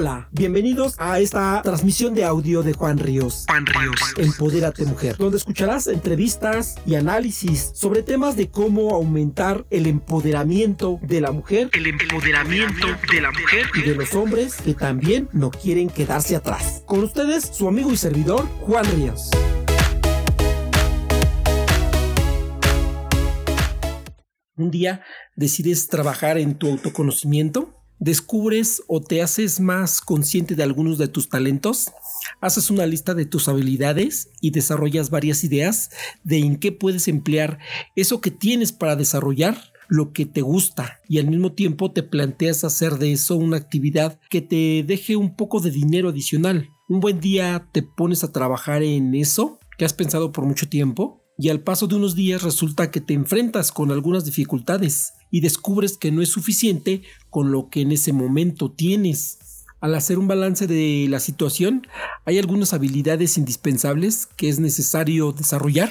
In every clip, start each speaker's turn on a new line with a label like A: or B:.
A: Hola, bienvenidos a esta transmisión de audio de Juan Ríos.
B: Juan Ríos.
A: Empodérate Mujer, donde escucharás entrevistas y análisis sobre temas de cómo aumentar el empoderamiento de la mujer
B: El empoderamiento de la mujer.
A: y de los hombres que también no quieren quedarse atrás. Con ustedes, su amigo y servidor, Juan Ríos. Un día decides trabajar en tu autoconocimiento, descubres o te haces más consciente de algunos de tus talentos, haces una lista de tus habilidades y desarrollas varias ideas de en qué puedes emplear eso que tienes para desarrollar lo que te gusta y al mismo tiempo te planteas hacer de eso una actividad que te deje un poco de dinero adicional. Un buen día te pones a trabajar en eso que has pensado por mucho tiempo y al paso de unos días resulta que te enfrentas con algunas dificultades y descubres que no es suficiente con lo que en ese momento tienes. Al hacer un balance de la situación, hay algunas habilidades indispensables que es necesario desarrollar,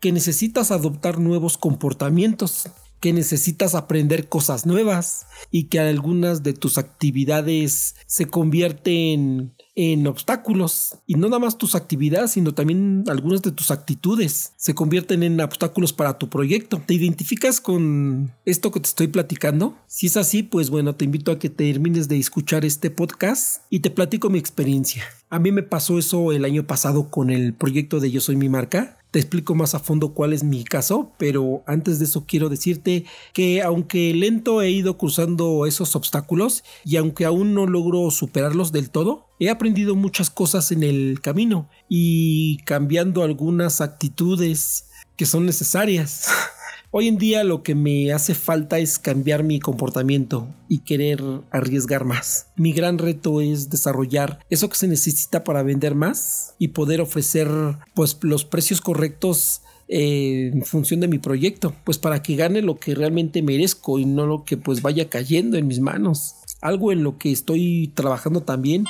A: que necesitas adoptar nuevos comportamientos, que necesitas aprender cosas nuevas y que algunas de tus actividades se convierten en obstáculos. Y no nada más tus actividades sino también algunas de tus actitudes se convierten en obstáculos para tu proyecto. ¿te identificas con esto que te estoy platicando? si es así pues bueno te invito a que termines de escuchar este podcast y te platico mi experiencia. A mí me pasó eso el año pasado con el proyecto de Yo Soy Mi Marca. Te explico más a fondo cuál es mi caso, pero antes de eso quiero decirte que aunque lento he ido cruzando esos obstáculos y aunque aún no logro superarlos del todo, he aprendido muchas cosas en el camino y cambiando algunas actitudes que son necesarias. Hoy en día lo que me hace falta es cambiar mi comportamiento y querer arriesgar más. Mi gran reto es desarrollar eso que se necesita para vender más y poder ofrecer pues los precios correctos eh, en función de mi proyecto, pues para que gane lo que realmente merezco y no lo que pues vaya cayendo en mis manos. Algo en lo que estoy trabajando también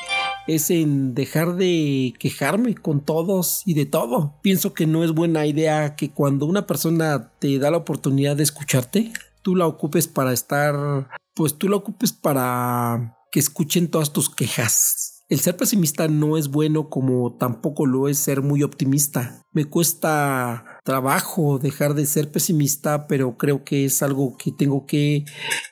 A: es en dejar de quejarme con todos y de todo. Pienso que no es buena idea que cuando una persona te da la oportunidad de escucharte, tú la ocupes para estar, pues tú la ocupes para que escuchen todas tus quejas. El ser pesimista no es bueno como tampoco lo es ser muy optimista. Me cuesta trabajo dejar de ser pesimista, pero creo que es algo que tengo que,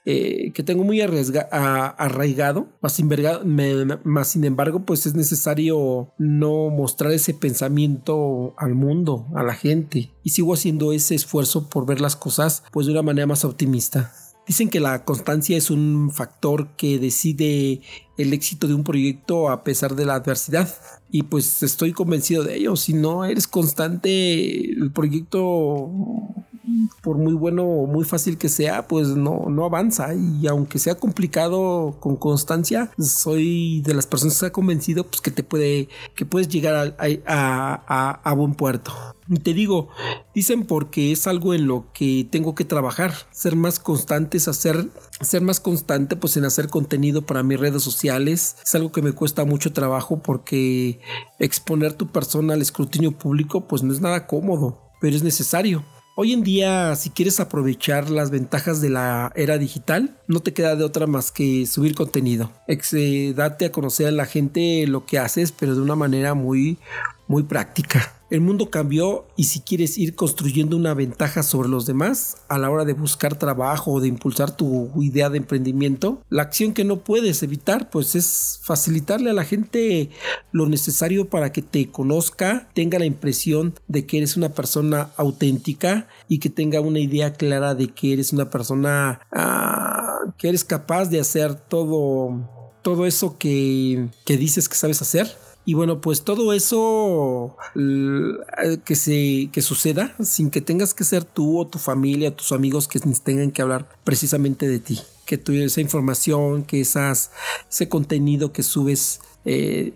A: eh, que tengo muy arriesga, arraigado. Más, me, más sin embargo, pues es necesario no mostrar ese pensamiento al mundo, a la gente. Y sigo haciendo ese esfuerzo por ver las cosas pues de una manera más optimista. Dicen que la constancia es un factor que decide el éxito de un proyecto a pesar de la adversidad. Y pues estoy convencido de ello. Si no eres constante, el proyecto, por muy bueno o muy fácil que sea, pues no, no avanza. Y aunque sea complicado con constancia, soy de las personas que ha convencido pues, que te puede, que puedes llegar a, a, a, a buen puerto. Te digo, dicen porque es algo en lo que tengo que trabajar, ser más constantes, hacer, ser más constante pues en hacer contenido para mis redes sociales. Es algo que me cuesta mucho trabajo porque exponer tu persona al escrutinio público pues no es nada cómodo, pero es necesario. Hoy en día, si quieres aprovechar las ventajas de la era digital, no te queda de otra más que subir contenido. Ex, eh, date a conocer a la gente lo que haces, pero de una manera muy, muy práctica. El mundo cambió y si quieres ir construyendo una ventaja sobre los demás a la hora de buscar trabajo o de impulsar tu idea de emprendimiento, la acción que no puedes evitar pues es facilitarle a la gente lo necesario para que te conozca, tenga la impresión de que eres una persona auténtica y que tenga una idea clara de que eres una persona ah, que eres capaz de hacer todo todo eso que, que dices que sabes hacer y bueno, pues todo eso que se que suceda sin que tengas que ser tú o tu familia, tus amigos que tengan que hablar precisamente de ti. Que tu, esa información, que esas, ese contenido que subes eh,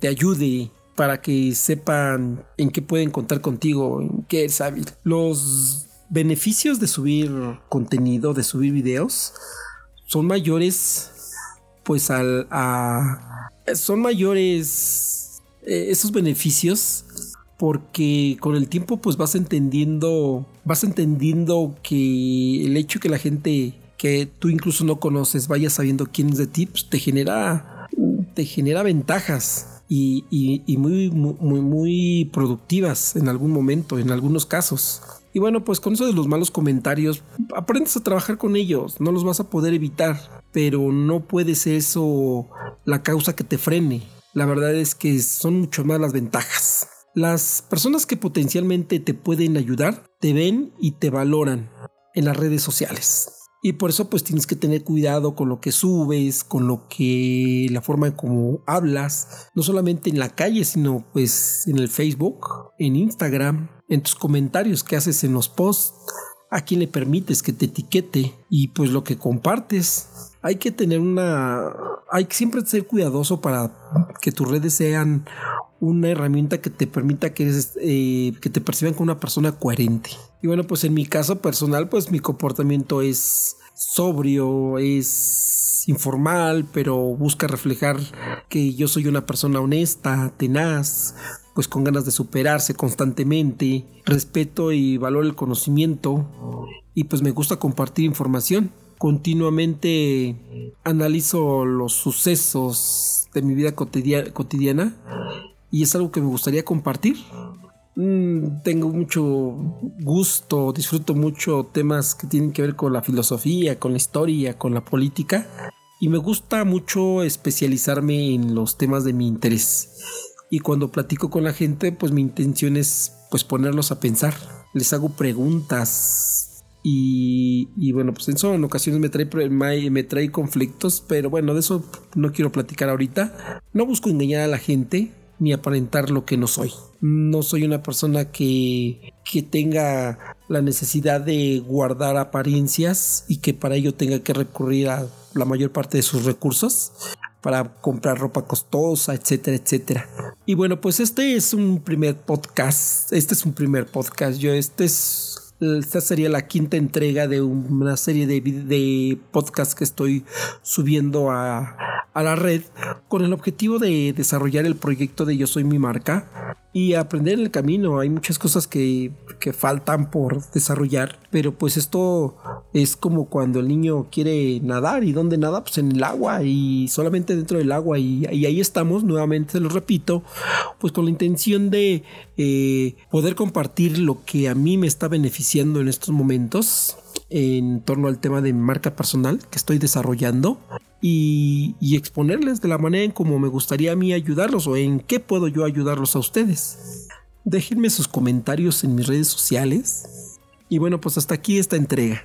A: te ayude para que sepan en qué pueden contar contigo, en qué es hábil. Los beneficios de subir contenido, de subir videos, son mayores pues al a son mayores eh, esos beneficios porque con el tiempo pues vas entendiendo vas entendiendo que el hecho que la gente que tú incluso no conoces vaya sabiendo quién es de ti pues, te genera te genera ventajas y, y, muy, muy, muy productivas en algún momento, en algunos casos. Y bueno, pues con eso de los malos comentarios, aprendes a trabajar con ellos, no los vas a poder evitar, pero no puede ser eso la causa que te frene. La verdad es que son mucho más las ventajas. Las personas que potencialmente te pueden ayudar te ven y te valoran en las redes sociales. Y por eso pues tienes que tener cuidado con lo que subes, con lo que la forma en cómo hablas, no solamente en la calle, sino pues en el Facebook, en Instagram, en tus comentarios que haces en los posts, a quién le permites que te etiquete y pues lo que compartes. Hay que tener una, hay que siempre ser cuidadoso para que tus redes sean una herramienta que te permita que, eh, que te perciban como una persona coherente. Y bueno, pues en mi caso personal, pues mi comportamiento es sobrio, es informal, pero busca reflejar que yo soy una persona honesta, tenaz, pues con ganas de superarse constantemente, respeto y valoro el conocimiento y pues me gusta compartir información. Continuamente analizo los sucesos de mi vida cotidiana y es algo que me gustaría compartir. Mm, tengo mucho gusto, disfruto mucho temas que tienen que ver con la filosofía, con la historia, con la política y me gusta mucho especializarme en los temas de mi interés. Y cuando platico con la gente, pues mi intención es pues ponerlos a pensar. Les hago preguntas y, bueno, pues eso en ocasiones me trae, me trae conflictos, pero bueno, de eso no quiero platicar ahorita. No busco engañar a la gente, ni aparentar lo que no soy. No soy una persona que, que tenga la necesidad de guardar apariencias y que para ello tenga que recurrir a la mayor parte de sus recursos para comprar ropa costosa, etcétera, etcétera. Y bueno, pues este es un primer podcast. Este es un primer podcast. Yo, este es esta sería la quinta entrega de una serie de, de podcasts que estoy subiendo a, a la red con el objetivo de desarrollar el proyecto de Yo Soy mi marca y aprender en el camino. Hay muchas cosas que, que, faltan por desarrollar, pero pues esto es como cuando el niño quiere nadar y dónde nada, pues en el agua y solamente dentro del agua y, ahí estamos, nuevamente se lo repito, pues con la intención de eh, poder compartir lo que a mí me está beneficiando en estos momentos en torno al tema de marca personal que estoy desarrollando y, exponerles de la manera en como me gustaría a mí ayudarlos o en qué puedo yo ayudarlos a ustedes. Déjenme sus comentarios en mis redes sociales. Y bueno, pues hasta aquí esta entrega.